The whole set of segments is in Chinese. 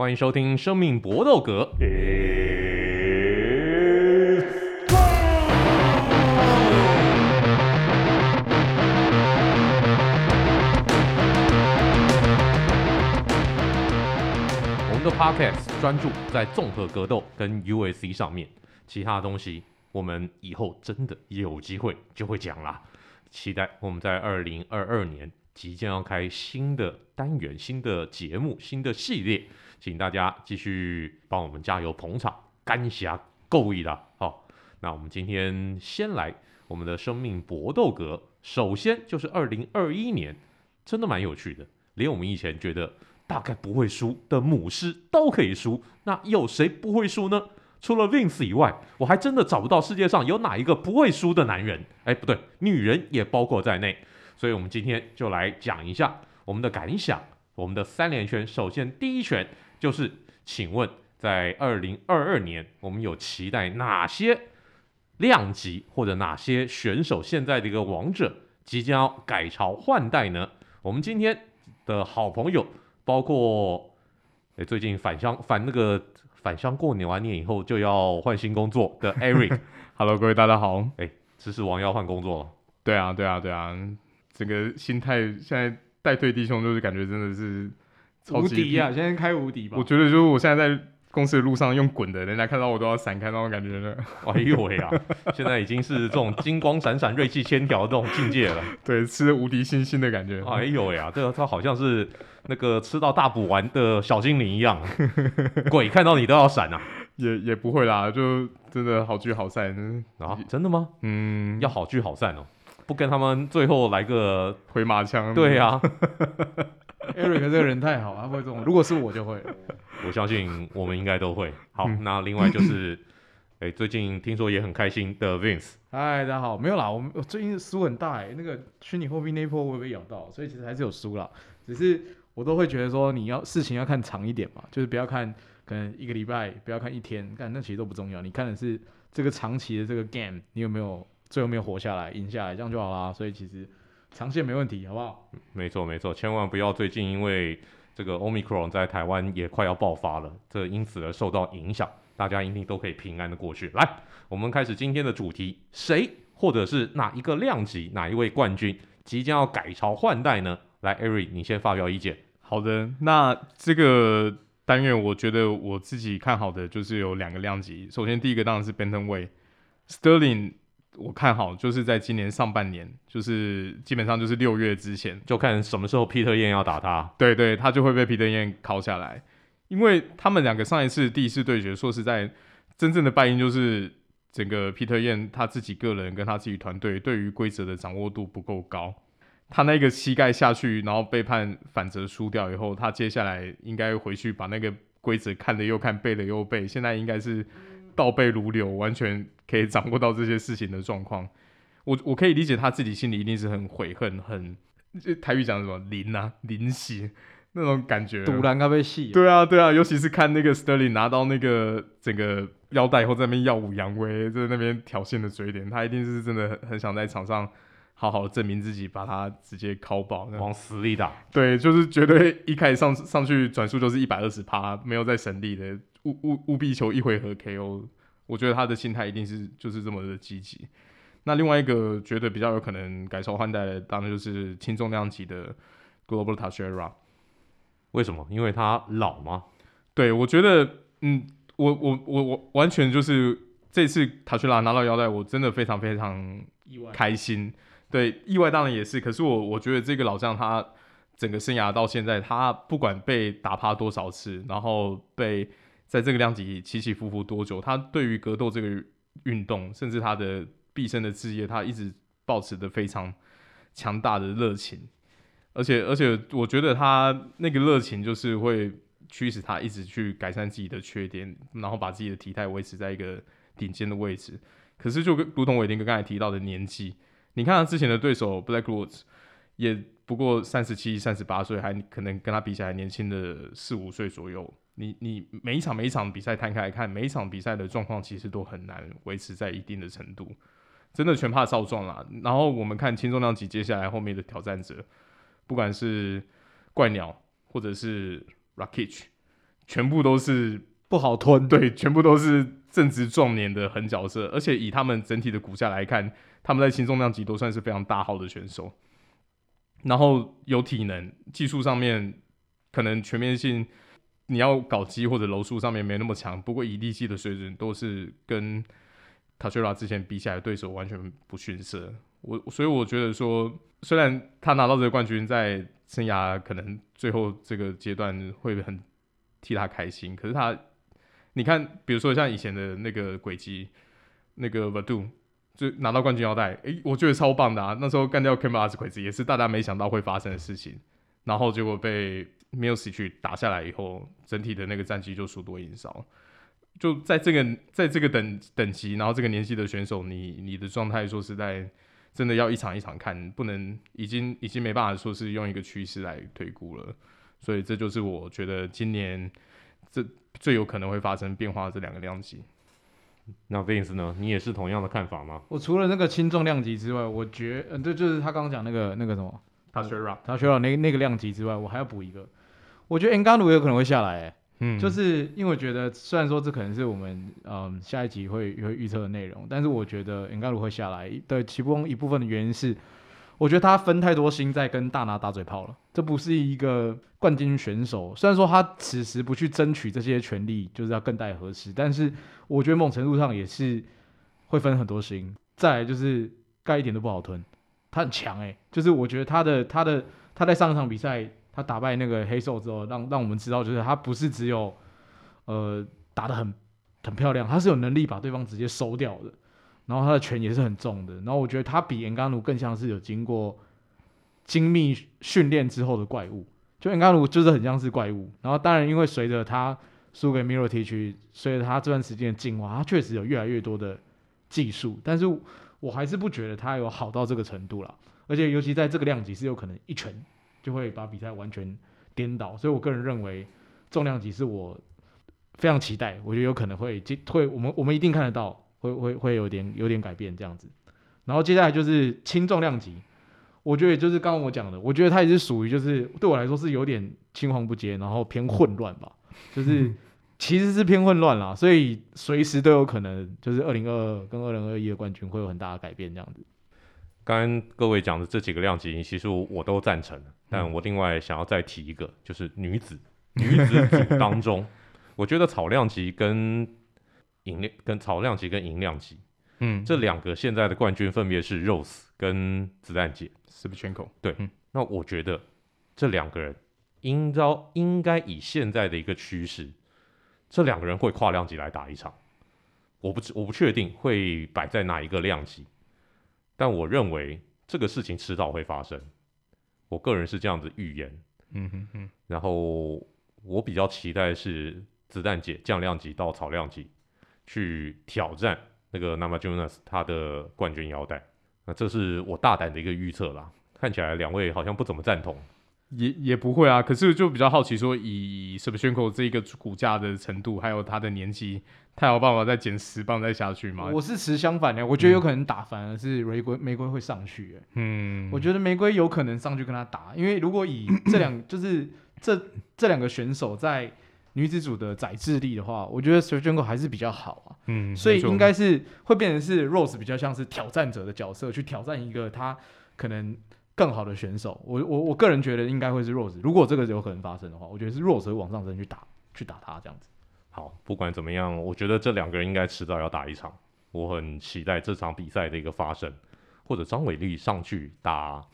欢迎收听《生命搏斗格》。我们的 Podcast 专注在综合格斗跟 UFC 上面，其他东西我们以后真的有机会就会讲啦。期待我们在二零二二年即将要开新的单元、新的节目、新的系列，请大家继续帮我们加油捧场，感谢各位啦！好，那我们今天先来我们的生命搏斗格，首先就是二零二一年，真的蛮有趣的，连我们以前觉得大概不会输的母狮都可以输，那有谁不会输呢？除了 Vince 以外，我还真的找不到世界上有哪一个不会输的男人。哎，不对，女人也包括在内。所以，我们今天就来讲一下我们的感想。我们的三连拳，首先第一拳就是，请问在二零二二年，我们有期待哪些量级或者哪些选手现在的一个王者即将要改朝换代呢？我们今天的好朋友，包括哎最近返乡返那个。返乡过年完年以后就要换新工作的 Eric，Hello，各位大家好。哎、欸，知识王要换工作了。对啊，对啊，对啊，整个心态现在带队弟兄就是感觉真的是无敌啊！现在开无敌吧。我觉得就是我现在在公司的路上用滚的，人家看到我都要闪开那种感觉呢。哎呦喂啊！现在已经是这种金光闪闪、锐气千条这种境界了。对，吃无敌星星的感觉。哎呦喂啊！这个他好像是。那个吃到大补丸的小精灵一样，鬼看到你都要闪啊！也也不会啦，就真的好聚好散啊！真的吗？嗯，要好聚好散哦，不跟他们最后来个回马枪？对呀、啊、Eric 这个人太好，他会这种。如果是我就会，我相信我们应该都会。好，嗯、那另外就是，哎、欸，最近听说也很开心的 Vince。嗨，大家好，没有啦，我们我最近输很大哎，那个虚拟货币那一波我也被咬到，所以其实还是有输啦，只是。我都会觉得说，你要事情要看长一点嘛，就是不要看可能一个礼拜，不要看一天，但那其实都不重要。你看的是这个长期的这个 game，你有没有最后没有活下来、赢下来，这样就好啦。所以其实长线没问题，好不好？没错没错，千万不要最近因为这个 Omicron 在台湾也快要爆发了，这因此而受到影响。大家一定都可以平安的过去。来，我们开始今天的主题，谁或者是哪一个量级、哪一位冠军即将要改朝换代呢？来，Eric，你先发表意见。好的，那这个单元我觉得我自己看好的就是有两个量级。首先第一个当然是 Bantamweight，Sterling，我看好就是在今年上半年，就是基本上就是六月之前，就看什么时候 Peter Yan 要打他。对对，他就会被 Peter Yan 拷下来，因为他们两个上一次第一次对决，说实在，真正的败因就是整个 Peter Yan 他自己个人跟他自己团队对于规则的掌握度不够高。他那个膝盖下去，然后被判反则输掉以后，他接下来应该回去把那个规则看了又看，背了又背，现在应该是倒背如流，完全可以掌握到这些事情的状况。我我可以理解他自己心里一定是很悔恨，很台语讲什么淋啊淋血那种感觉，赌烂咖啡戏。对啊对啊，尤其是看那个 Sterling 拿到那个整个腰带以后，在那边耀武扬威，在那边挑衅的嘴脸，他一定是真的很很想在场上。好好的证明自己，把他直接敲爆，往死里打。对，就是绝对一开始上上去转速就是一百二十趴，没有再省力的，务务务必求一回合 KO。我觉得他的心态一定是就是这么的积极。那另外一个觉得比较有可能改朝换代的，当然就是轻重量级的 Global Teixeira。为什么？因为他老吗？对，我觉得，嗯，我我我我完全就是这次 Teixeira 拿到腰带，我真的非常非常开心。对，意外当然也是，可是我我觉得这个老将他整个生涯到现在，他不管被打趴多少次，然后被在这个量级起起伏伏多久，他对于格斗这个运动，甚至他的毕生的志业，他一直保持的非常强大的热情，而且而且我觉得他那个热情就是会驱使他一直去改善自己的缺点，然后把自己的体态维持在一个顶尖的位置。可是就跟如同伟霆哥刚才提到的年纪。你看他之前的对手 Black Woods 也不过三十七、三十八岁，还可能跟他比起来年轻的四五岁左右。你你每一场每一场比赛摊开来看，每一场比赛的状况其实都很难维持在一定的程度，真的全怕少壮啦。然后我们看轻重量级接下来后面的挑战者，不管是怪鸟或者是 Rakic 全部都是不好吞，对，全部都是正值壮年的狠角色，而且以他们整体的骨架来看，他们在轻重量级都算是非常大号的选手，然后有体能，技术上面可能全面性，你要搞基或者柔术上面没那么强，不过以力气的水准都是跟 Teixeira 之前比起来对手完全不逊色。我所以我觉得说，虽然他拿到这个冠军，在生涯可能最后这个阶段会很替他开心，可是他，你看，比如说像以前的那个轨迹，那个 Vadu 就拿到冠军腰带，诶、我觉得超棒的啊！那时候干掉 Campbell 轨迹也是大家没想到会发生的事情，然后结果被 Miocic 打下来以后，整体的那个战绩就输多赢少。就在这个在这个等等级，然后这个年纪的选手，你你的状态说实在。真的要一场一场看，不能已经已经没办法说是用一个趋势来推估了，所以这就是我觉得今年这最有可能会发生变化的这两个量级。那 Vince 呢？你也是同样的看法吗？我除了那个轻重量级之外，我觉得，嗯，对，就是他刚刚讲那个那个什么，他学了，他学了那那个量级之外，我还要补一个，我觉得 Ngannou 有可能会下来，欸。嗯，就是因为我觉得，虽然说这可能是我们嗯下一集会会预测的内容，但是我觉得应该如会下来的其中一部分的原因是，我觉得他分太多心在跟大拿打嘴炮了。这不是一个冠军选手，虽然说他此时不去争取这些权利，就是要更待何时，但是我觉得某程度上也是会分很多心。再来就是盖一点都不好吞，他很强诶、欸，就是我觉得他的他的他在上一场比赛。他打败那个黑兽之后，让让我们知道，就是他不是只有，呃，打得很很漂亮，他是有能力把对方直接收掉的。然后他的拳也是很重的。然后我觉得他比岩甘奴更像是有经过精密训练之后的怪物，就恩甘鲁就是很像是怪物。然后当然，因为随着他输给 Mirotic，随着他这段时间的进化，他确实有越来越多的技术。但是我还是不觉得他有好到这个程度啦。而且尤其在这个量级是有可能一拳。就会把比赛完全颠倒，所以我个人认为重量级是我非常期待，我觉得有可能会会我们我们一定看得到，会会会有点有点改变这样子。然后接下来就是轻重量级，我觉得就是刚刚我讲的，我觉得它也是属于就是对我来说是有点青黄不接，然后偏混乱吧，就是其实是偏混乱啦，所以随时都有可能就是二零二二跟二零二一的冠军会有很大的改变这样子。刚刚各位讲的这几个量级，其实我都赞成。但我另外想要再提一个，就是女子女子组 当中，我觉得草量级跟银量跟草量级跟银量级，嗯，这两个现在的冠军分别是 Rose 跟子弹姐 s u p e r c h e n k o。对，那我觉得这两个人应招应该以现在的一个趋势，这两个人会跨量级来打一场。我不我不确定会摆在哪一个量级。但我认为这个事情迟早会发生，我个人是这样子预言。嗯哼哼。然后我比较期待是子弹姐降量级到草量级去挑战那个 Namajunas 他的冠军腰带。那这是我大胆的一个预测啦。看起来两位好像不怎么赞同。也也不会啊，可是就比较好奇说，以 Shevchenko 这一个骨架的程度，还有他的年纪，他有办法再减十磅再下去吗？我是持相反的，我觉得有可能打反而是玫瑰玫瑰会上去。嗯，我觉得玫瑰有可能上去跟他打，因为如果以这两 就是这这两个选手在女子组的载智力的话，我觉得 Shevchenko 还是比较好啊。嗯，所以应该是会变成是 Rose 比较像是挑战者的角色，去挑战一个他可能。更好的选手，我我我个人觉得应该会是 Rose。如果这个有可能发生的话，我觉得是 Rose 会往上升去打，去打他这样子。好，不管怎么样，我觉得这两个人应该迟早要打一场。我很期待这场比赛的一个发生，或者张伟丽上去打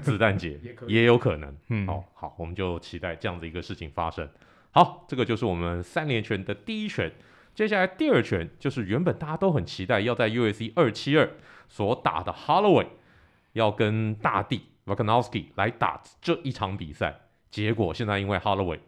子弹姐 也，也有可能。嗯，好好，我们就期待这样的一个事情发生。好，这个就是我们三连拳的第一拳。接下来第二拳就是原本大家都很期待要在 UFC 二七二所打的 Holloway。要跟大帝 v a k a n o w s k i 来打这一场比赛，结果现在因为 Holloway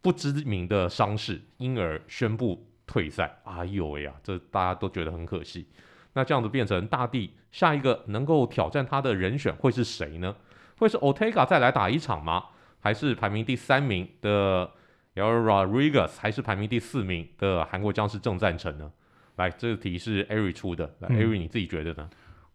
不知名的伤势，因而宣布退赛。哎呦喂呀，这大家都觉得很可惜。那这样子变成大帝下一个能够挑战他的人选会是谁呢？会是 Otega 再来打一场吗？还是排名第三名的 Yar Rodriguez，还是排名第四名的韩国将士郑赞成呢？来，这个题是 Ari 出的，来 Ari 你自己觉得呢？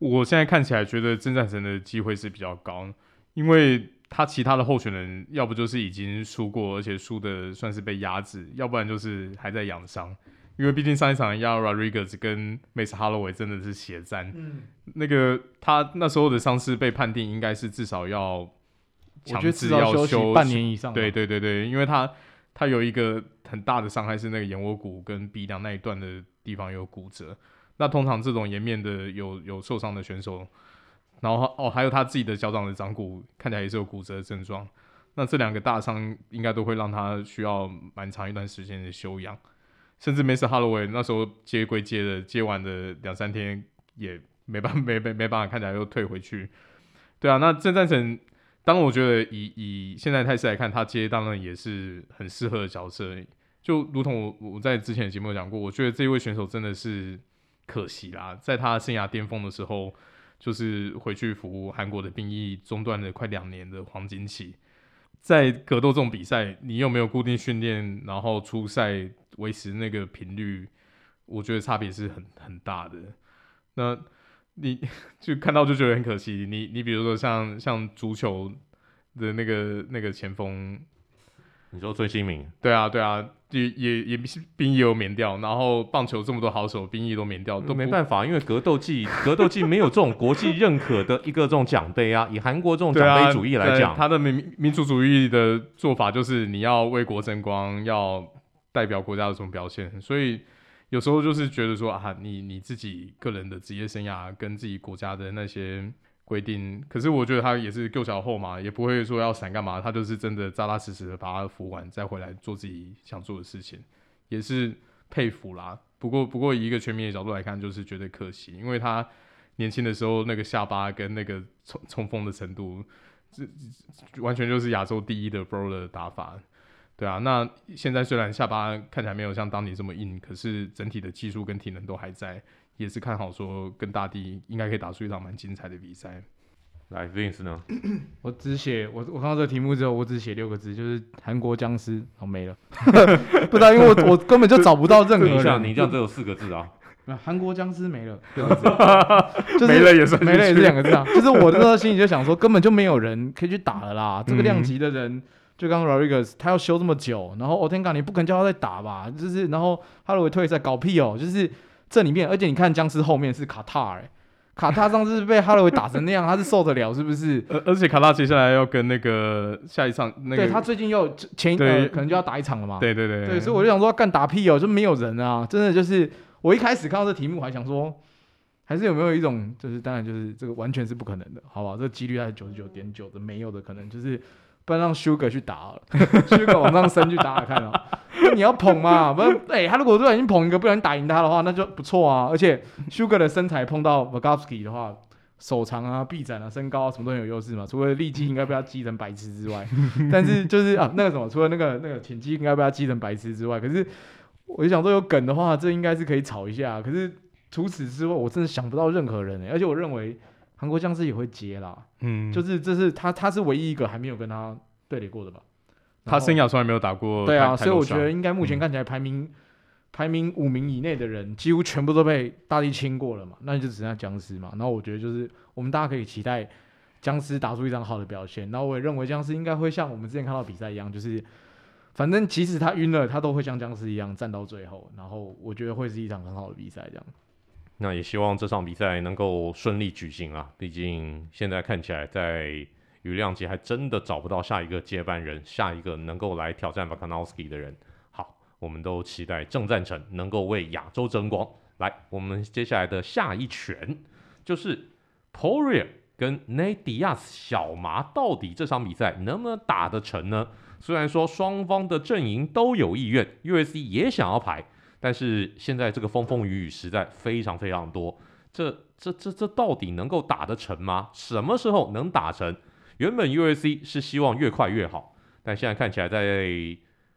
我现在看起来觉得郑战神的机会是比较高，因为他其他的候选人要不就是已经输过，而且输的算是被压制，要不然就是还在养伤。因为毕竟上一场 Yair Rodriguez 跟 Max Holloway 真的是血战，嗯，那个他那时候的伤势被判定应该是至少要强制要休，休半年以上。对对对对，因为他他有一个很大的伤害是那个眼窝骨跟鼻梁那一段的地方有骨折。那通常这种颜面的有有受伤的选手，然后哦还有他自己的脚掌的掌骨看起来也是有骨折的症状。那这两个大伤应该都会让他需要蛮长一段时间的休养。甚至 Max Holloway 那时候接归接的，接完的两三天也没办没没没办法，看起来又退回去。对啊，那郑战成，当然我觉得以以现在态势来看，他接当然也是很适合的角色。就如同我我在之前的节目讲过，我觉得这一位选手真的是可惜啦，在他生涯巅峰的时候，就是回去服务韩国的兵役，中断了快两年的黄金期。在格斗这种比赛，你又没有固定训练，然后出赛维持那个频率？我觉得差别是很很大的。那你就看到就觉得很可惜。你你比如说像像足球的那个那个前锋。你说孙兴慜？对啊，对啊，也也也兵役有免掉，然后棒球这么多好手，兵役都免掉，都没办法，因为格斗技格斗技没有这种国际认可的一个这种奖杯啊。以韩国这种奖杯主义来讲，啊、他的民民族主义的做法就是你要为国争光，要代表国家的这种表现，所以有时候就是觉得说啊，你你自己个人的职业生涯跟自己国家的那些。规定，可是我觉得他也是够小后嘛，也不会说要闪干嘛，他就是真的扎扎实实的把他服完，再回来做自己想做的事情，也是佩服啦。不过，不过以一个全民的角度来看，就是觉得可惜，因为他年轻的时候那个下巴跟那个冲冲锋的程度，这完全就是亚洲第一的 brawler 的打法，对啊。那现在虽然下巴看起来没有像当年这么硬，可是整体的技术跟体能都还在。也是看好说跟大地应该可以打出一场蛮精彩的比赛。来，Vince 呢？我只写我我看到这个题目之后，我只写六个字，就是韩国僵尸，好没了。不知道，因为我我根本就找不到任何人。你这样只有四个字啊？韩国僵尸没了，没了也是没了也是两个字啊。就是我那时候心里就想说，根本就没有人可以去打了啦。这个量级的人，就刚刚 Rodriguez 他要休这么久，然后 Ottenga 你不可能叫他再打吧？就是然后哈罗维退赛搞屁哦，就是。这里面，而且你看僵尸后面是卡塔尔，卡塔上次被哈罗维打成那样，他是受得了是不是？而而且卡塔接下来要跟那个下一场那个，对他最近又前一个、呃、可能就要打一场了嘛。对对对，对，所以我就想说干打屁哦，就没有人啊，真的就是我一开始看到这题目还想说，还是有没有一种就是当然就是这个完全是不可能的，好不好？这个几率还是九十九点九的没有的可能，就是不然让 Sugar 去打了，Sugar 往上升去打打看哦。你要捧嘛？不然，哎、他如果不小心捧一个，不小心打赢他的话，那就不错啊。而且 Sugar 的身材碰到 Vagovski 的话，手长啊、臂展啊、身高啊，什么都很有优势嘛。除了力气应该被他击成白痴之外，但是就是啊，那个什么，除了那个那个潜击应该被他击成白痴之外，可是我就想说有梗的话，这应该是可以炒一下。可是除此之外，我真的想不到任何人、欸。而且我认为韩国僵尸也会接啦，嗯，就是这是他他是唯一一个还没有跟他对垒过的吧。他生涯从来没有打过，对啊，所以我觉得应该目前看起来排名、嗯、排名五名以内的人，几乎全部都被大力清过了嘛，那就只剩下僵尸嘛。然后我觉得就是我们大家可以期待僵尸打出一张好的表现。然后我也认为僵尸应该会像我们之前看到比赛一样，就是反正即使他晕了，他都会像僵尸一样站到最后。然后我觉得会是一场很好的比赛，这样。那也希望这场比赛能够顺利举行啊，毕竟现在看起来在。羽量级还真的找不到下一个接班人，下一个能够来挑战瓦卡诺斯基的人。好，我们都期待郑赞成能够为亚洲争光。来，我们接下来的下一拳就是 Poria 跟 Nadias 小麻，到底这场比赛能不能打得成呢？虽然说双方的阵营都有意愿，UFC 也想要排，但是现在这个风风雨雨实在非常非常多。这、这、这、这到底能够打得成吗？什么时候能打成？原本 UAC 是希望越快越好，但现在看起来，在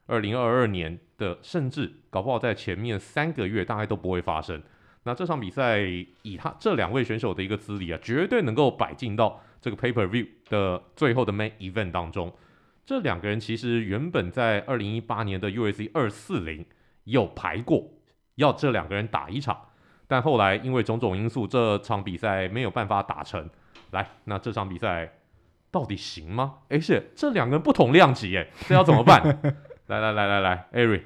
二零二二年的，甚至搞不好在前面三个月，大概都不会发生。那这场比赛以他这两位选手的一个资历啊，绝对能够摆进到这个 Paper View 的最后的 Main Event 当中。这两个人其实原本在二零一八年的 UAC 二四零有排过，要这两个人打一场，但后来因为种种因素，这场比赛没有办法打成。来，那这场比赛。到底行吗？哎，是这两个人不同量级，哎，这要怎么办？来来来来来，Ari，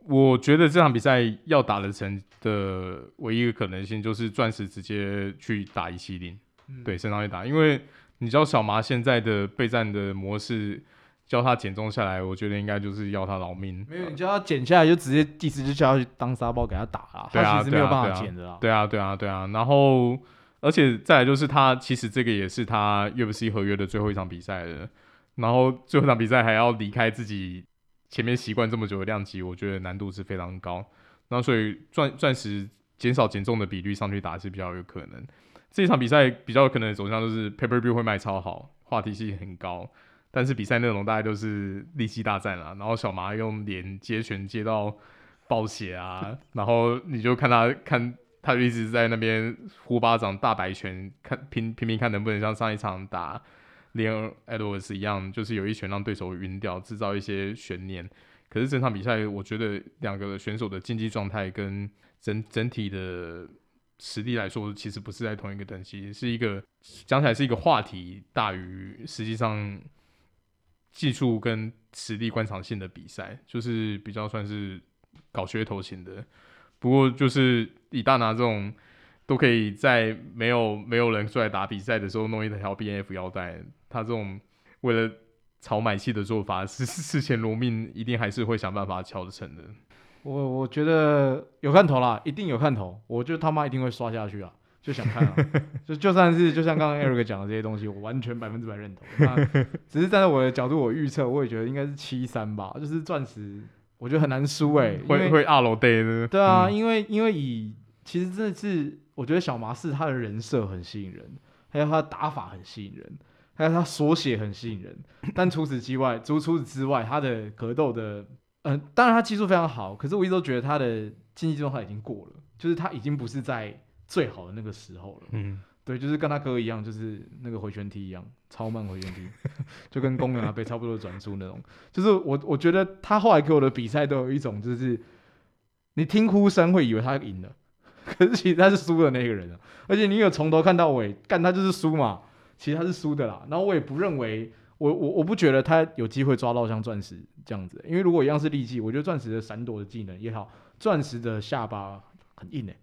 我觉得这场比赛要打得成的唯一一个可能性就是钻石直接去打一七零，对，升上去打，因为你知道小麻现在的备战的模式。叫他减重下来，我觉得应该就是要他老命。没有，你叫他减下来，就直接第四就叫他去当沙包给他打了。对啊，他其实没有办法减的啦。对啊，对啊，对啊。然后，而且再来就是他，其实这个也是他 UFC 合约的最后一场比赛了。然后最后一场比赛还要离开自己前面习惯这么久的量级，我觉得难度是非常高。那所以钻钻石减少减重的比率上去打是比较有可能。这一场比赛比较有可能的走向就是 Pay Per View 会卖超好，话题性很高。但是比赛内容大概都是力气大战啊，然后小麻用脸接拳接到爆血啊，然后你就看他看他就一直在那边呼巴掌大摆拳，看拼拼拼看能不能像上一场打 Leon Edwards 一样，就是有一拳让对手晕掉，制造一些悬念。可是整场比赛，我觉得两个选手的竞技状态跟整整体的实力来说，其实不是在同一个等级，是一个讲起来是一个话题大于实际上。技术跟实力观赏性的比赛，就是比较算是搞噱头型的。不过就是以大拿这种，都可以在没有没有人出来打比赛的时候弄一条 BNF 腰带，他这种为了炒买气的做法，是事前罗命，一定还是会想办法敲得成的。我我觉得有看头啦，一定有看头，我觉得他妈一定会刷下去啊。就想看啊，就就算是就像刚刚 Eric 讲的这些东西，我完全百分之百认同。那只是站在我的角度，我预测我也觉得应该是七三吧，就是钻石，我觉得很难输哎、欸，会会二楼对的。对啊，嗯、因为因为以其实真的是，我觉得小麻是他的人设很吸引人，还有他的打法很吸引人，还有他所写很吸引人。但除此之外，除除此之外，他的格斗的，嗯、呃，当然他技术非常好，可是我一直都觉得他的竞技状态已经过了，就是他已经不是在。最好的那个时候了，嗯，对，就是跟他哥一样，就是那个回旋踢一样，超慢回旋踢，就跟公园啊被差不多转速那种。就是我我觉得他后来给我的比赛都有一种，就是你听呼声会以为他赢了，可是其实他是输的那个人啊。而且你有从头看到尾，干他就是输嘛，其实他是输的啦。然后我也不认为，我我我不觉得他有机会抓到像钻石这样子，因为如果一样是利器，我觉得钻石的闪躲的技能也好，钻石的下巴很硬诶、欸。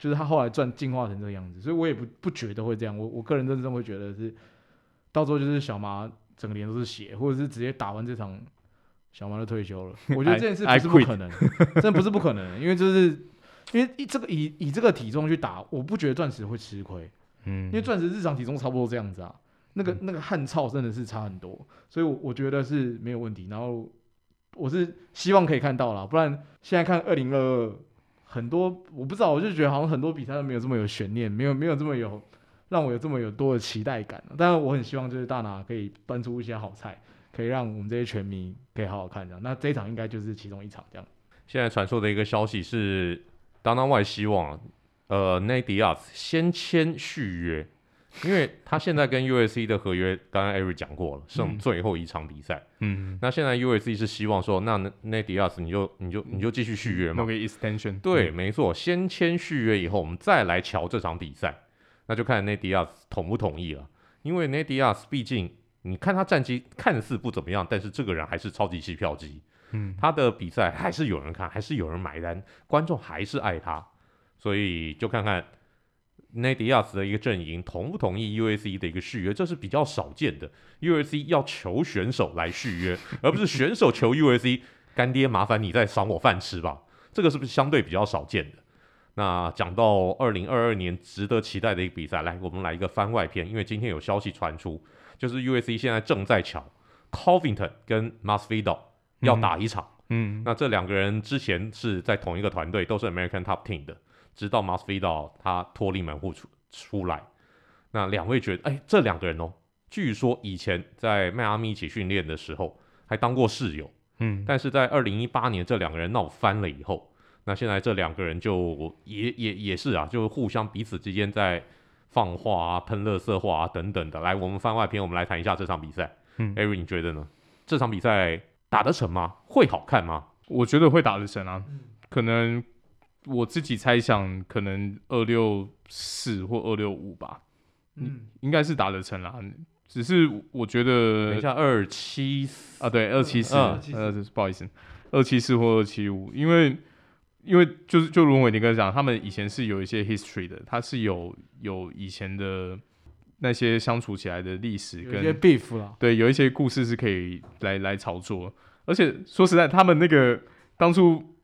就是他后来转进化成这个样子，所以我也不不觉得会这样。我我个人认真会觉得是，到时候就是小麻整个脸都是血，或者是直接打完这场，小麻就退休了。我觉得这件事不是不可能，真不是不可能，因为就是因为这个以以这个体重去打，我不觉得钻石会吃亏。嗯，因为钻石日常体重差不多这样子啊，那个那个汗臭真的是差很多，所以我我觉得是没有问题。然后我是希望可以看到啦，不然现在看二零二二。很多我不知道，我就觉得好像很多比赛都没有这么有悬念，没有没有这么有让我有这么有多的期待感。但是我很希望就是大拿可以搬出一些好菜，可以让我们这些全民可以好好看这样。那这一场应该就是其中一场这样。现在传说的一个消息是当当外希望呃内迪亚先签续约。因为他现在跟 USC 的合约，刚刚 Eric 讲过了，剩最后一场比赛。嗯，那现在 USC 是希望说，那那 Diaz 你就你就你就继续续约嘛。Extension。对，没错，先签续约以后，我们再来瞧这场比赛，那就看那迪亚斯同不同意了。因为那迪亚斯毕竟，你看他战绩看似不怎么样，但是这个人还是超级吸票机。嗯，他的比赛还是有人看，还是有人买单，观众还是爱他，所以就看看。Nate Diaz 的一个阵营同不同意 UFC 的一个续约，这是比较少见的。UFC 要求选手来续约，而不是选手求 UFC 干爹，麻烦你再赏我饭吃吧。这个是不是相对比较少见的？那讲到二零二二年值得期待的一个比赛，来，我们来一个番外篇，因为今天有消息传出，就是 UFC 现在正在抢 Covington 跟 Masvidal 要打一场。嗯，那这两个人之前是在同一个团队，都是 American Top Team 的。直到 Masvidal 他脱离门户出出来，那两位觉得，哎，这两个人哦，据说以前在迈阿密一起训练的时候还当过室友，嗯，但是在二零一八年这两个人闹翻了以后，那现在这两个人就也也也是啊，就互相彼此之间在放话啊、喷乐色话啊等等的。来，我们番外篇，我们来谈一下这场比赛。嗯，Ari，你觉得呢？这场比赛打得成吗？会好看吗？我觉得会打得成啊，可能。我自己猜想，可能二六四或二六五吧，嗯，应该是打得成啦。只是我觉得等一下二七啊，对，二七四，嗯呃，不好意思，二七四或二七五，因为因为就是就如伟霆哥讲，他们以前是有一些 history 的，他是有有以前的那些相处起来的历史跟有一些 beef 啦，对，有一些故事是可以来来炒作，而且说实在，他们那个当初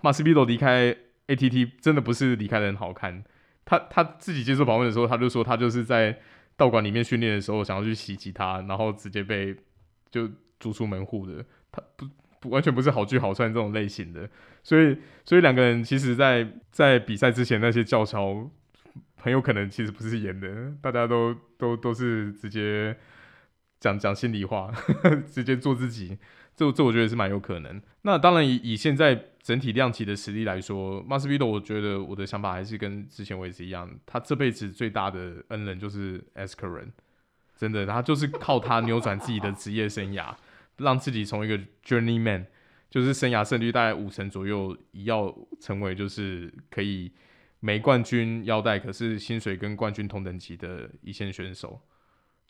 马斯比多离开 ATT 真的不是离开的很好看，他他自己接受访问的时候，他就说他就是在。道馆里面训练的时候，想要去袭击他，然后直接被就逐出门户的。他不不完全不是好聚好散这种类型的，所以所以两个人其实在，在比赛之前那些叫嚣，很有可能其实不是演的，大家都都都是直接讲讲心里话，呵 呵直接做自己。这这我觉得是蛮有可能。那当然以以现在整体量级的实力来说 m a s v i d o 我觉得我的想法还是跟之前为止一样，他这辈子最大的恩人就是 Askren，真的，他就是靠他扭转自己的职业生涯，让自己从一个 Journeyman，就是生涯胜率大概五成左右，要成为就是可以没冠军腰带，可是薪水跟冠军同等级的一线选手，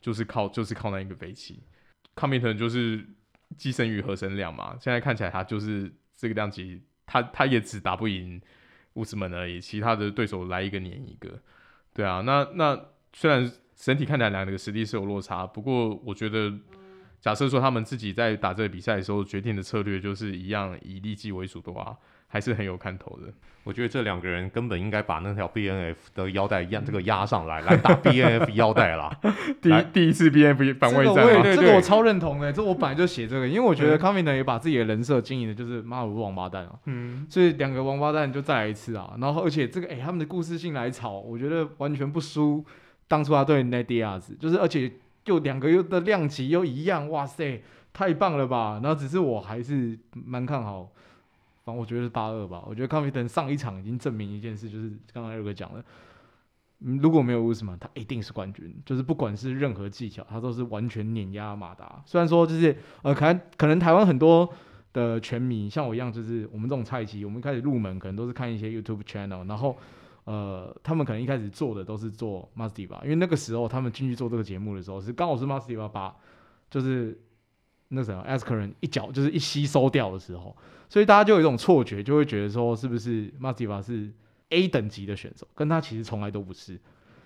就是靠就是靠那一个飞起。Covington 就是。寄生鱼合成量嘛？现在看起来他就是这个量级，他他也只打不赢乌斯门而已，其他的对手来一个撵一个。对啊，那那虽然整体看起来两个实力是有落差，不过我觉得，假设说他们自己在打这个比赛的时候决定的策略就是一样以利基为主的话。还是很有看头的。我觉得这两个人根本应该把那条 B N F 的腰带一样，这个压上来，来 打 B N F 腰带啦。第一第一次 B N F 反位战，这个，这个我超认同的。这我本来就写这个，因为我觉得康明德也把自己的人设经营的就是妈的王八蛋啊。嗯。所以两个王八蛋就再来一次啊。然后而且这个哎、欸，他们的故事性来炒，我觉得完全不输当初他对 Nate Diaz，就是而且又两个又的量级又一样，哇塞，太棒了吧。然后只是我还是蛮看好。反正我觉得是八二吧。我觉得康菲登上一场已经证明一件事，就是刚刚二哥讲的，如果没有乌斯曼，他一定是冠军。就是不管是任何技巧，他都是完全碾压马达。虽然说就是呃，可能可能台湾很多的拳迷像我一样，就是我们这种菜鸡，我们一开始入门可能都是看一些 YouTube channel，然后呃，他们可能一开始做的都是做 m a s t i v a 因为那个时候他们进去做这个节目的时候，是刚好是 m a s t i v a 把就是那什么 Askren 一脚就是一吸收掉的时候。所以大家就有一种错觉，就会觉得说，是不是 m a t i v a 是 A 等级的选手？跟他其实从来都不是。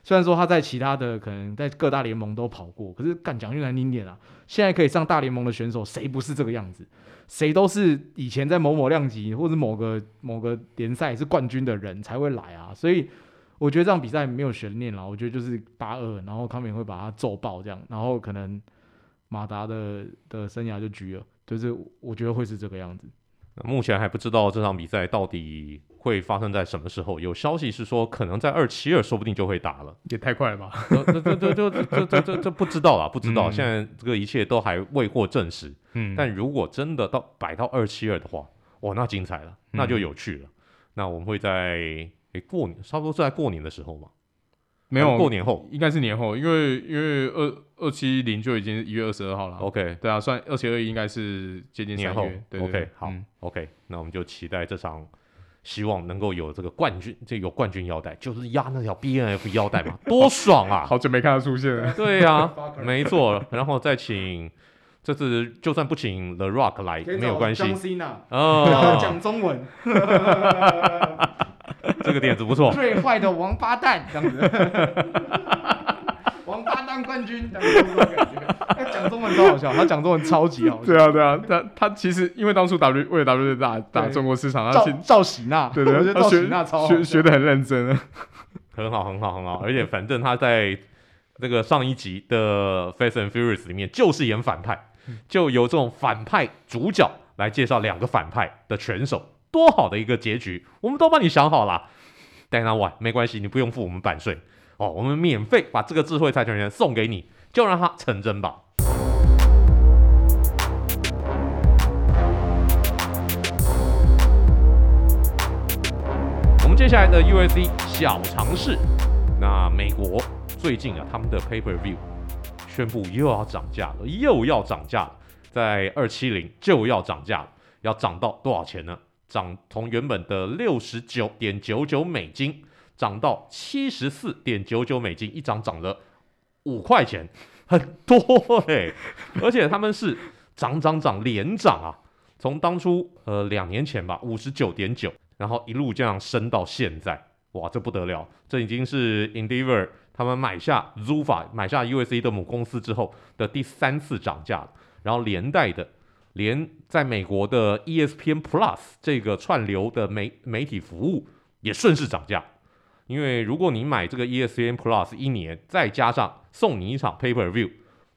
虽然说他在其他的可能在各大联盟都跑过，可是干讲句难听点啊，现在可以上大联盟的选手，谁不是这个样子？谁都是以前在某某量级或者某个某个联赛是冠军的人才会来啊。所以我觉得这场比赛没有悬念了，我觉得就是八二，然后康明会把他揍爆这样，然后可能马达的的生涯就局了，就是我觉得会是这个样子。目前还不知道这场比赛到底会发生在什么时候。有消息是说，可能在二七二，说不定就会打了。也太快了吧？这这这这这这这这不知道啦，不知道。现在这个一切都还未获证实。嗯。但如果真的到摆到二七二的话，哇，那精彩了，那就有趣了。那我们会在诶过年，差不多是在过年的时候嘛。没有过年后，应该是年后，因为因为二二七零就已经一月二十二号了。OK，对啊，算二七二一应该是接近年后。对 OK，好、嗯、，OK，那我们就期待这场，希望能够有这个冠军，这有冠军腰带，就是压那条 BNF 腰带嘛，多爽啊！好久没看到出现了。对、啊，没错，然后再请，这次就算不请 The Rock 来没有关系。哦，讲中文。这个点子不错。最坏的王八蛋这样子，王八蛋冠军，这样子感觉。他讲中文超好笑，他讲中文超级好笑。对啊，对啊，他他其实因为当初 W 为了 W 打打中国市场，他赵喜娜，对对，赵喜娜超学学的很认真，很好，很好，很好。而且反正他在那个上一集的 Fast and Furious 里面就是演反派，就由这种反派主角来介绍两个反派的拳手。多好的一个结局，我们都帮你想好了。Dana White，没关系，你不用付我们版税哦，我们免费把这个智慧财产权送给你，就让它成真吧。我们接下来的 u s c 小常识，那美国最近啊，他们的 Pay Per View 宣布又要涨价了，又要涨价了，在二七零就要涨价了，要涨到多少钱呢？涨从原本的六十九点九九美金涨到七十四点九九美金，一涨涨了五块钱，很多哎、欸，而且他们是涨涨涨连涨啊，从当初呃两年前吧，五十九点九，然后一路这样升到现在，哇，这不得了，这已经是 Endeavor 他们买下 Zufa 买下 USA 的母公司之后的第三次涨价了，然后连带的连在美国的 ESPN Plus 这个串流的媒媒体服务也顺势涨价。因为如果你买这个 ESPN Plus 一年，再加上送你一场 Pay Per View，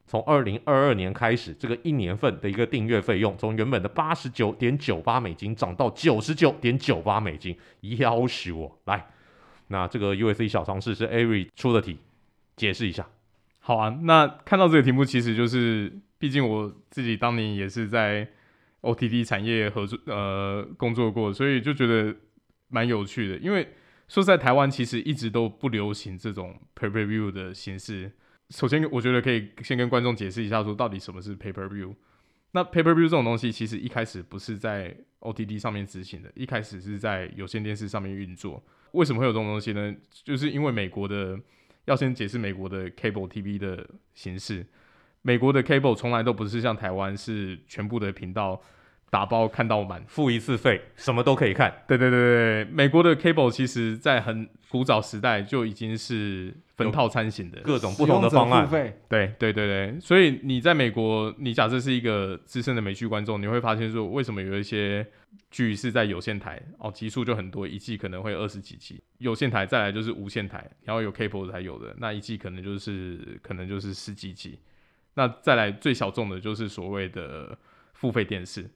从二零二二年开始，这个一年份的一个订阅费用，从原本的八十九点九八美金涨到九十九点九八美金，要死我！来，那这个 USC 小常识是 Ari 出的题，解释一下。好啊，那看到这个题目，其实就是，毕竟我自己当年也是在 OTT 产业合作呃工作过，所以就觉得蛮有趣的，因为。说在台湾其实一直都不流行这种 pay per view 的形式。首先，我觉得可以先跟观众解释一下，说到底什么是 pay per view。那 pay per view 这种东西，其实一开始不是在 OTT 上面执行的，一开始是在有线电视上面运作。为什么会有这种东西呢？就是因为美国的，要先解释美国的 cable TV 的形式。美国的 cable 从来都不是像台湾是全部的频道。打包看到满，付一次费，什么都可以看。对对对对，美国的 cable 其实在很古早时代就已经是分套餐型的，各种不同的方案。对对对对，所以你在美国，你假设是一个资深的美剧观众，你会发现说，为什么有一些剧是在有线台哦，集数就很多，一季可能会二十几集，有线台再来就是无线台，然后有 cable 才有的，那一季可能就是可能就是十几集，那再来最小众的就是所谓的付费电视。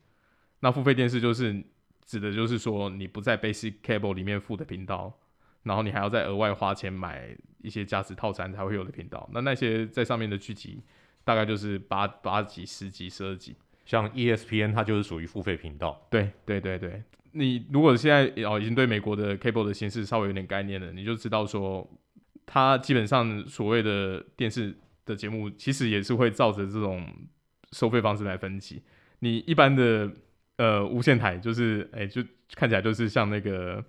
那付费电视就是指的，就是说你不在 Basic Cable 里面付的频道，然后你还要再额外花钱买一些价值套餐才会有的频道。那那些在上面的剧集，大概就是八八集、十集、十二集。像 ESPN 它就是属于付费频道。对对对对，你如果现在哦已经对美国的 Cable 的形式稍微有点概念了，你就知道说，它基本上所谓的电视的节目，其实也是会照着这种收费方式来分级。你一般的。呃，无线台就是，哎、欸，就看起来就是像那个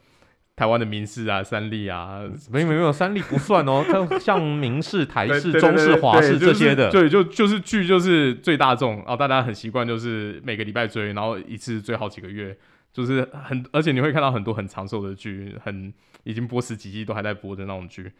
台湾的民视啊、三立啊，没有没有，三立不算哦，它像民视、台视、中视、华视这些的，对，就就是剧就是最大众啊，大家很习惯就是每个礼拜追，然后一次追好几个月，就是很，而且你会看到很多很长寿的剧，很已经播十几季都还在播的那种剧。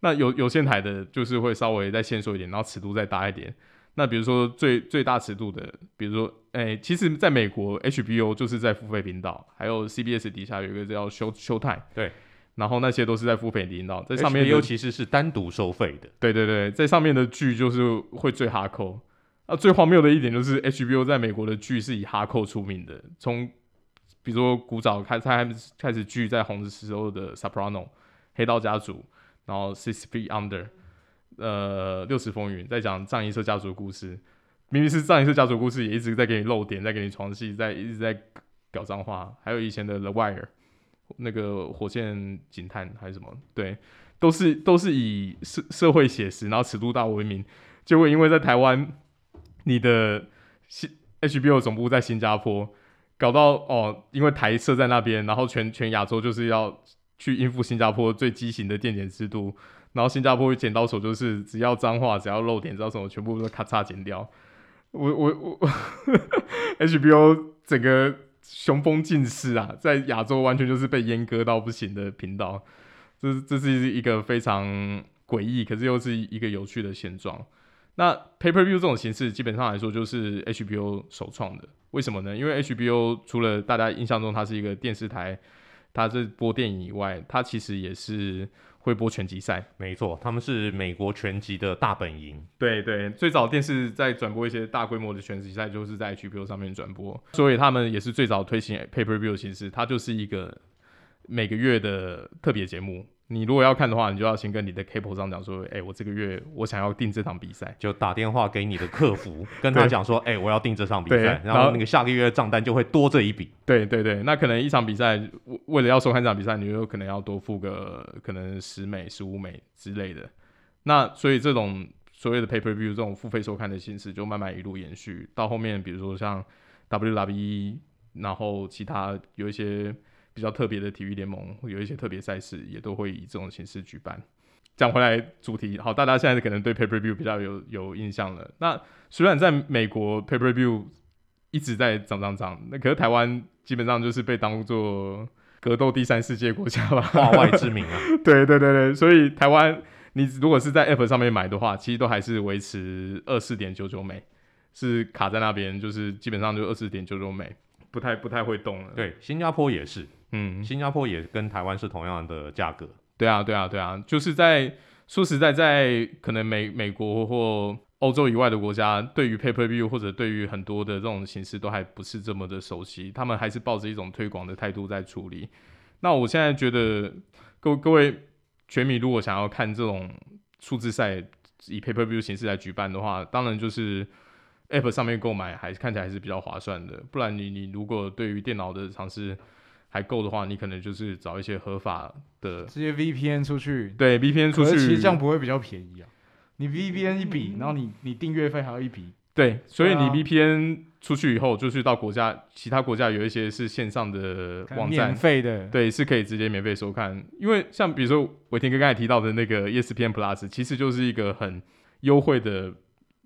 那有有线台的，就是会稍微再限缩一点，然后尺度再大一点。那比如说最最大尺度的，比如说，哎、欸，其实在美国 HBO 就是在付费频道，还有 CBS 底下有一个叫 Show Showtime，对，然后那些都是在付费频道，在上面，HBO 其实是单独收费的，对对对，在上面的剧就是会最哈扣。啊，最荒谬的一点就是 HBO 在美国的剧是以哈扣出名的，从比如说古早开开开始剧在红的时候的 Soprano 黑道家族，然后 Six Feet Under。呃，六十风云在讲葬仪社家族的故事，明明是葬仪社家族的故事，也一直在给你露点，在给你床戏，在一直在搞脏话。还有以前的 The Wire，那个火线警探还是什么，对，都是都是以社社会写实，然后尺度大闻名。结果因为在台湾，你的新 HBO 总部在新加坡，搞到哦，因为台设在那边，然后全全亚洲就是要去应付新加坡最畸形的电检制度。然后新加坡剪刀手就是只要脏话，只要漏点，知道什么全部都咔嚓剪掉。我我我，HBO 整个雄风尽失啊，在亚洲完全就是被阉割到不行的频道。这这是一个非常诡异，可是又是一个有趣的现状。那 Paper View 这种形式基本上来说就是 HBO 首创的。为什么呢？因为 HBO 除了大家印象中它是一个电视台，它是播电影以外，他其实也是。会播拳击赛，没错，他们是美国拳击的大本营。对对，最早电视在转播一些大规模的拳击赛，就是在 HBO 上面转播，所以他们也是最早推行 Pay Per View 的形式，它就是一个每个月的特别节目。你如果要看的话，你就要先跟你的 cable 商讲说，哎、欸，我这个月我想要订这场比赛，就打电话给你的客服，跟他讲说，哎、欸，我要订这场比赛，然后那个下个月的账单就会多这一笔。对对对，那可能一场比赛，为了要收看这场比赛，你就可能要多付个可能十美、十五美之类的。那所以这种所谓的 pay per view 这种付费收看的形式，就慢慢一路延续到后面，比如说像 WWE，然后其他有一些。比较特别的体育联盟，会有一些特别赛事，也都会以这种形式举办。讲回来主题，好，大家现在可能对 Pay Per View 比较有有印象了。那虽然在美国 Pay Per View 一直在涨涨涨，那可是台湾基本上就是被当做格斗第三世界国家吧，化外之名啊。对对对对，所以台湾你如果是在 App 上面买的话，其实都还是维持二四点九九美，是卡在那边，就是基本上就二四点九九美，不太不太会动了。对，新加坡也是，嗯，新加坡也跟台湾是同样的价格。对啊，对啊，对啊，就是在说实在，在可能美美国或欧洲以外的国家，对于 Pay Per View 或者对于很多的这种形式都还不是这么的熟悉，他们还是抱着一种推广的态度在处理。那我现在觉得，各各位球迷如果想要看这种数字赛以 Pay Per View 形式来举办的话，当然就是 App 上面购买还是看起来还是比较划算的。不然你你如果对于电脑的尝试，还够的话，你可能就是找一些合法的，直接 VPN 出去。对，VPN 出去，其实这样不会比较便宜啊。你 VPN 一笔，然后你你订阅费还要一笔。对，所以你 VPN 出去以后，就是到国家，其他国家有一些是线上的网站，免费的，对，是可以直接免费收看。因为像比如说伟霆哥刚才提到的那个 ESPN Plus，其实就是一个很优惠的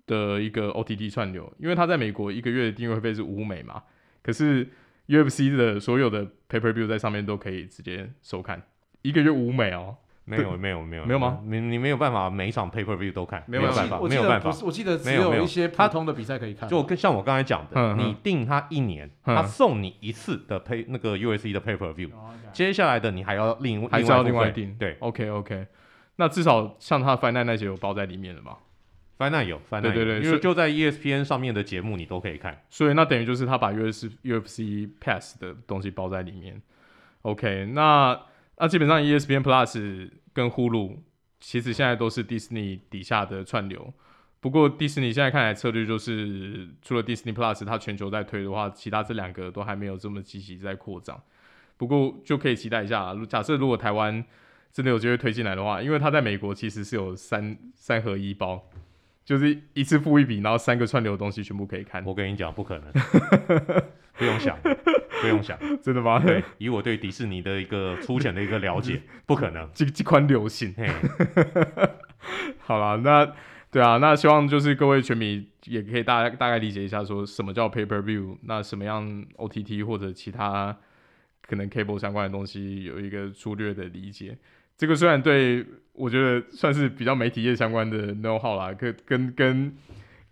的一个 OTT 串流，因为它在美国一个月的订阅费是五美嘛，可是。UFC 的所有的 Pay Per View 在上面都可以直接收看，一个月五美哦，没有没有没有没有吗？你你没有办法每一场 Pay Per View 都看，没有办法，没有办法。我记得只有一些普通的比赛可以看，就跟像我刚才讲的，你订他一年，他送你一次的 Pay 那个 UFC 的 Pay Per View，接下来的你还要另还是要另外订，对，OK OK，那至少像他 Night 那些有包在里面了吧？Fight Night 有 Night 有，对对对，因为就在 ESPN 上面的节目你都可以看，所以那等于就是他把 UFC UFC Pass 的东西包在里面。OK，那那基本上 ESPN Plus 跟 Hulu 其实现在都是 Disney 底下的串流，不过 Disney 现在看来策略就是，除了 Disney Plus 它全球在推的话，其他这两个都还没有这么积极在扩张。不过就可以期待一下，假设如果台湾真的有机会推进来的话，因为它在美国其实是有三三合一包。就是一次付一笔，然后三个串流的东西全部可以看。我跟你讲，不可能，不用想，不用想，真的吗？对，以我对迪士尼的一个粗浅的一个了解，不可能。这这款流行，嘿，好了，那对啊，那希望就是各位全迷也可以大概大概理解一下，说什么叫 Pay Per View，那什么样 OTT 或者其他可能 Cable 相关的东西有一个粗略的理解。这个虽然对我觉得算是比较媒体业相关的 know how 啦，跟跟跟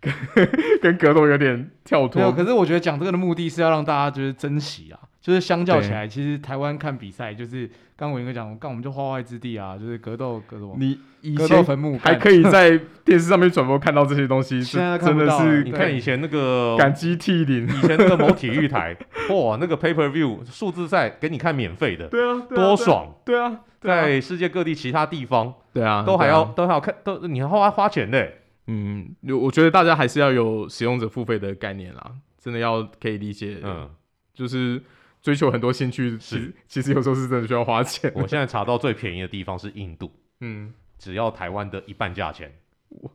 跟跟格斗有点跳脱。没有，可是我觉得讲这个的目的是要让大家就是珍惜啊，就是相较起来，其实台湾看比赛就是刚我应该讲，刚我们就花外之地啊，就是格斗格斗。你以前坟墓还可以 在电视上面转播看到这些东西，现在真的是你看以前那个感激涕零，以前那个某体育台，哇，那个 Pay Per View 数字赛给你看免费的，对啊，多爽，对啊。在世界各地其他地方，对啊，都还要都还要看，都你还花花钱的。嗯，我觉得大家还是要有使用者付费的概念啦，真的要可以理解。嗯，就是追求很多兴趣是，其实有时候是真的需要花钱。我现在查到最便宜的地方是印度，嗯，只要台湾的一半价钱。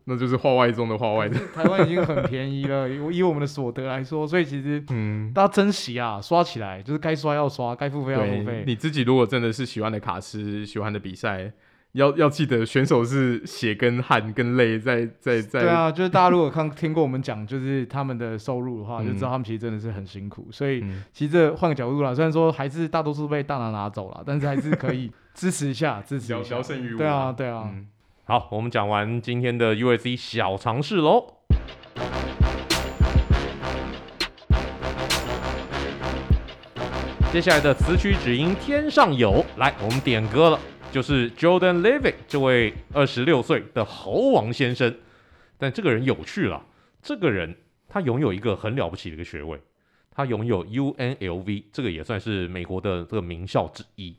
那就是化外中的化外的，台湾已经很便宜了。以我们的所得来说，所以其实，嗯，大家珍惜啊，刷起来，就是该刷要刷，该付费要付费。你自己如果真的是喜欢的卡司，喜欢的比赛，要要记得选手是血跟汗跟泪在在在。对啊，就是大家如果看听过我们讲，就是他们的收入的话，就知道他们其实真的是很辛苦。所以其实这换个角度啦，虽然说还是大多数被大拿拿走了，但是还是可以支持一下，支持一下。对啊，对啊。好，我们讲完今天的 U.S.C 小尝试喽。接下来的词曲只应天上有，来，我们点歌了，就是 Jordan Leavitt 这位二十六岁的猴王先生。但这个人有趣了，这个人他拥有一个很了不起的一个学位，他拥有 UNLV，这个也算是美国的这个名校之一。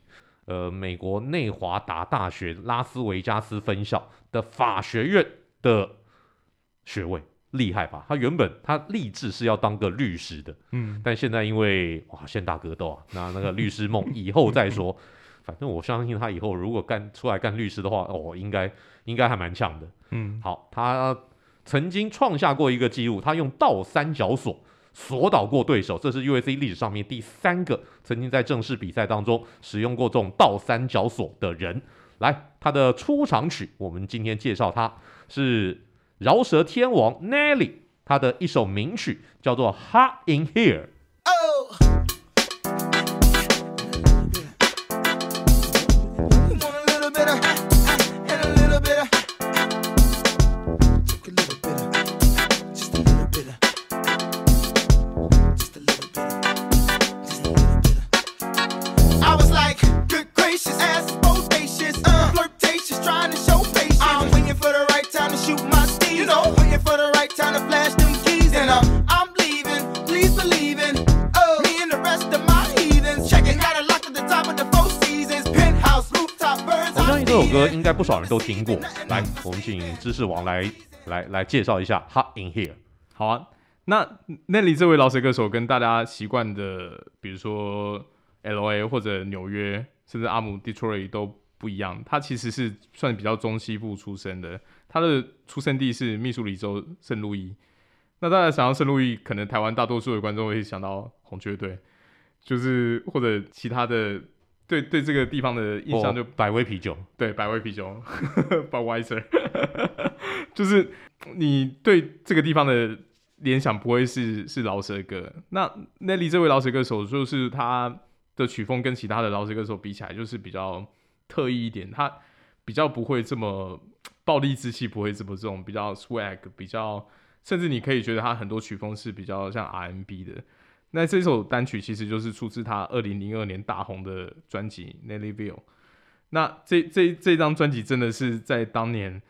呃，美国内华达大学拉斯维加斯分校的法学院的学位，厉害吧？他原本他立志是要当个律师的，嗯，但现在因为哇，现大格斗啊，那那个律师梦以后再说。反正我相信他以后如果干出来干律师的话，哦，应该应该还蛮强的。嗯，好，他曾经创下过一个记录，他用倒三角锁。锁倒过对手，这是 UFC 历史上面第三个曾经在正式比赛当中使用过这种倒三角锁的人。来，他的出场曲，我们今天介绍他是饶舌天王 Nelly，他的一首名曲叫做《Hot in Here》。哦少人都听过，来，我们请知识王来来来介绍一下《Hot in Here》。好啊，那 Nelly 这位老舌歌手跟大家习惯的，比如说 LA 或者纽约，甚至阿姆 Detroit 都不一样。他其实是算比较中西部出生的，他的出生地是密苏里州圣路易。那大家想到圣路易，可能台湾大多数的观众会想到红雀队，就是或者其他的。对对，这个地方的印象就百威啤酒，对百威啤酒，Budweiser，就是你对这个地方的联想不会是是饶舌歌。那 Nelly 这位饶舌歌手，就是他的曲风跟其他的饶舌歌手比起来，就是比较特异一点，他比较不会这么暴力之气，不会这么这种比较 swag，比较甚至你可以觉得他很多曲风是比较像 R&B 的。那这首单曲其实就是出自他二零零二年大红的专辑《Nellyville》。那这这这张专辑真的是在当年，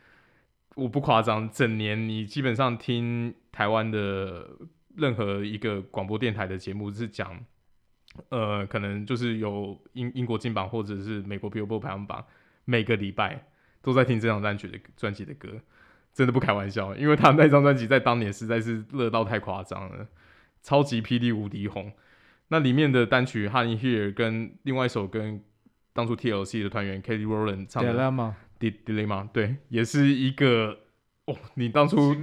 我不夸张，整年你基本上听台湾的任何一个广播电台的节目是讲，呃，可能就是有英英国金榜或者是美国 Billboard 排行榜，每个礼拜都在听这张单曲的专辑的歌，真的不开玩笑，因为他那张专辑在当年实在是热到太夸张了。超级霹雳无敌红，那里面的单曲《Honey Here》跟另外一首跟当初 TLC 的团员 Katy Rowland 唱的《Dilemma》，Dilemma 对，也是一个哦。你当初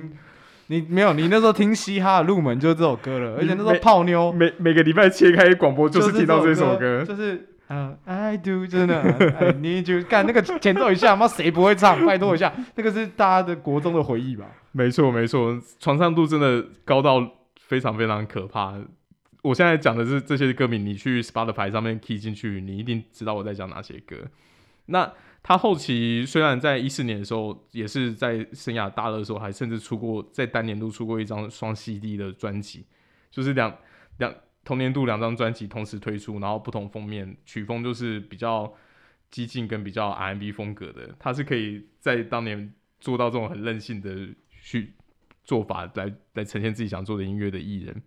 你没有，你那时候听嘻哈的入门就是这首歌了，而且那时候泡妞每每个礼拜切开广播就是听到这首歌，就是嗯、uh,，I do 真的，I need you，干那个前奏一下，妈谁不会唱？拜托一下，那个是大家的国中的回忆吧？没错没错，传唱度真的高到。非常非常可怕。我现在讲的是这些歌名，你去 Spotify 上面 key 进去，你一定知道我在讲哪些歌。那他后期虽然在一四年的时候，也是在生涯大热的时候，还甚至出过在单年度出过一张双 CD 的专辑，就是两两同年度两张专辑同时推出，然后不同封面，曲风就是比较激进跟比较 R&B 风格的。他是可以在当年做到这种很任性的去。做法来来呈现自己想做的音乐的艺人，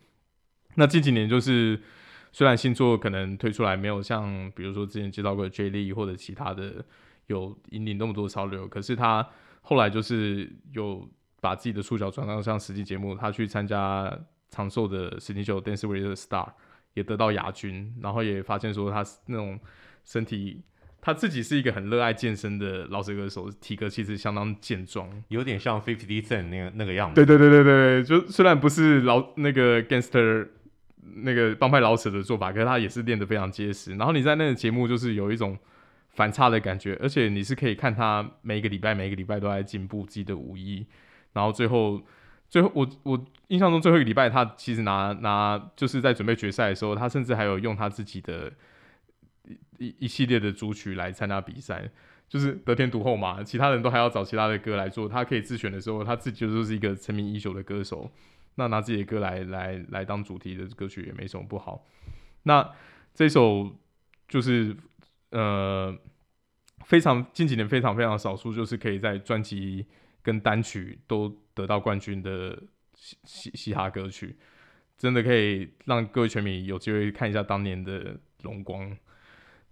那近几年就是虽然新作可能推出来没有像比如说之前介绍过的 J. Lee 或者其他的有引领那么多潮流，可是他后来就是有把自己的触角转到像实际节目，他去参加长寿的实境秀 Dance with the Star 也得到亚军，然后也发现说他那种身体。他自己是一个很热爱健身的老舌歌手，体格其实相当健壮，有点像 Fifty Cent 那个那个样子。对对对对对，就虽然不是老那个 Gangster 那个帮派老舍的做法，可是他也是练得非常结实。然后你在那个节目就是有一种反差的感觉，而且你是可以看他每一个礼拜每一个礼拜都在进步自己的武艺。然后最后 最后我我印象中最后一个礼拜他其实拿拿就是在准备决赛的时候，他甚至还有用他自己的。一一系列的组曲来参加比赛，就是得天独厚嘛。其他人都还要找其他的歌来做，他可以自选的时候，他自己就是一个成名已久的歌手。那拿自己的歌来来来当主题的歌曲也没什么不好。那这首就是呃非常近几年非常非常少数，就是可以在专辑跟单曲都得到冠军的嘻嘻嘻哈歌曲，真的可以让各位全迷有机会看一下当年的荣光。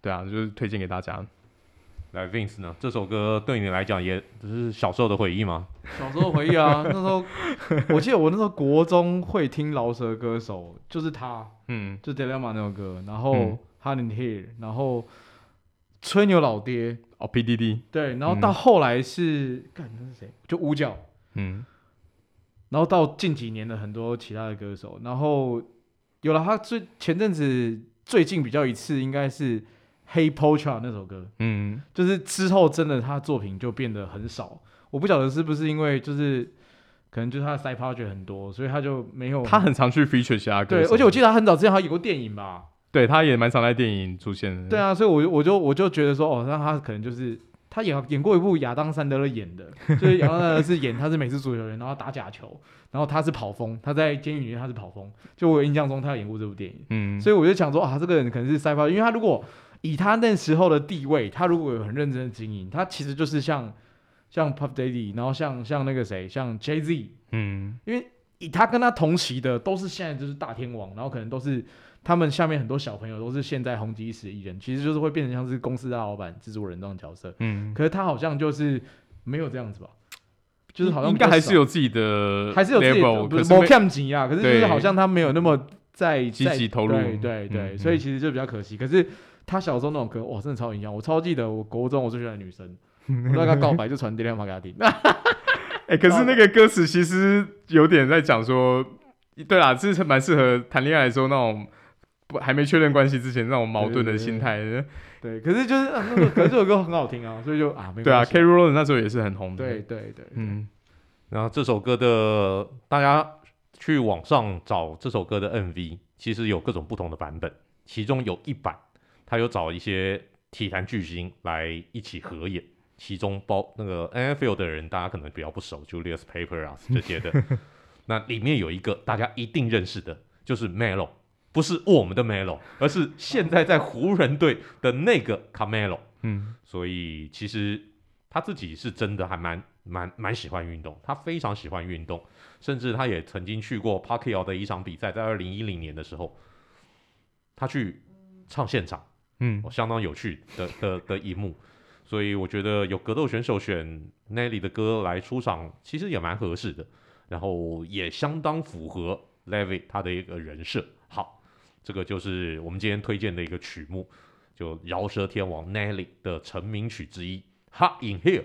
对啊，就是推荐给大家。来，Vince 呢？这首歌对你来讲也只是小时候的回忆吗？小时候回忆啊，那时候我记得我那时候国中会听饶舌歌手，就是他，嗯，就 Dilemma 那首歌，然后 Honey Here，然后吹牛老爹哦，PDD，对，然后到后来是干那是谁？就五角，嗯，然后到近几年的很多其他的歌手，然后有了他最前阵子最近比较一次应该是。Hey Pocha 那首歌，嗯，就是之后真的他作品就变得很少。我不晓得是不是因为就是可能就是他的 side project 很多，所以他就没有。他很常去 feature 其他歌。对，而且我记得他很早之前还演过电影吧。对，他也蛮常在电影出现的。对啊，所以我就我就我就觉得说，哦，那他可能就是他演演过一部亚当·山德勒演的，就是亚当·山德勒是演他是美式足球员，然后打假球，然后他是跑锋，他在监狱里面他是跑锋。就我印象中他有演过这部电影，嗯，所以我就想说啊，这个人可能是 side project，因为他如果以他那时候的地位，他如果有很认真的经营，他其实就是像像 Puff Daddy，然后像像那个谁，像 Jay Z，嗯，因为以他跟他同期的都是现在就是大天王，然后可能都是他们下面很多小朋友都是现在红极一时的艺人，其实就是会变成像是公司大老板、制作人这种角色，嗯，可是他好像就是没有这样子吧，就是好像应该还是有自己的，还是有自己的，不是没看紧啊，可是就是好像他没有那么在积极投入，对对对，所以其实就比较可惜，可是。他小时候那种歌，哇，真的超影响我，超记得我国中我最喜欢的女生，我跟他告白就传电话给他听。哎、欸，可是那个歌词其实有点在讲说，对啦，这是蛮适合谈恋爱的时候那种不还没确认关系之前那种矛盾的心态。对，可是就是、啊那个、可是这首歌很好听啊，所以就啊，没对啊，Kelly Rowland 那时候也是很红的。对对对，嗯。然后这首歌的大家去网上找这首歌的 MV，其实有各种不同的版本，其中有一版。他有找一些体坛巨星来一起合演，其中包那个 NFL 的人，大家可能比较不熟，Julius Peppers 啊这些的。那里面有一个大家一定认识的，就是 Melo，不是我们的 Melo，而是现在在湖人队的那个 Carmelo。嗯，所以其实他自己是真的还蛮蛮蛮喜欢运动，他非常喜欢运动，甚至他也曾经去过 Pacquiao 的一场比赛，在二零一零年的时候，他去唱现场。嗯，相当有趣的的的一幕，所以我觉得有格斗选手选 Nelly 的歌来出场，其实也蛮合适的，然后也相当符合 Levitt 他的一个人设。好，这个就是我们今天推荐的一个曲目，就饶舌天王 Nelly 的成名曲之一《Hot in Here》。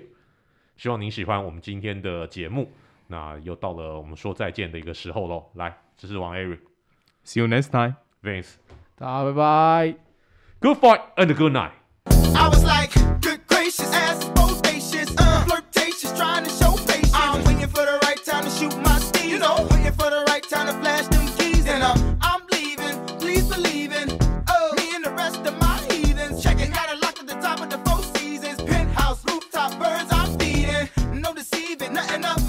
希望您喜欢我们今天的节目。那又到了我们说再见的一个时候喽，来，这是王 Eric，See you next time，Vince，大家拜拜。Good fight and a good night. I was like, good gracious, ass uh, flirtatious, trying to show patience. I'm waiting for the right time to shoot my. You know, waiting for the right time to flash them keys. And uh, I'm leaving, please believe in uh, me and the rest of my heathens. Checking a lock at the top of the four seasons. Penthouse, rooftop, birds I'm feeding. No deceiving, nothing up.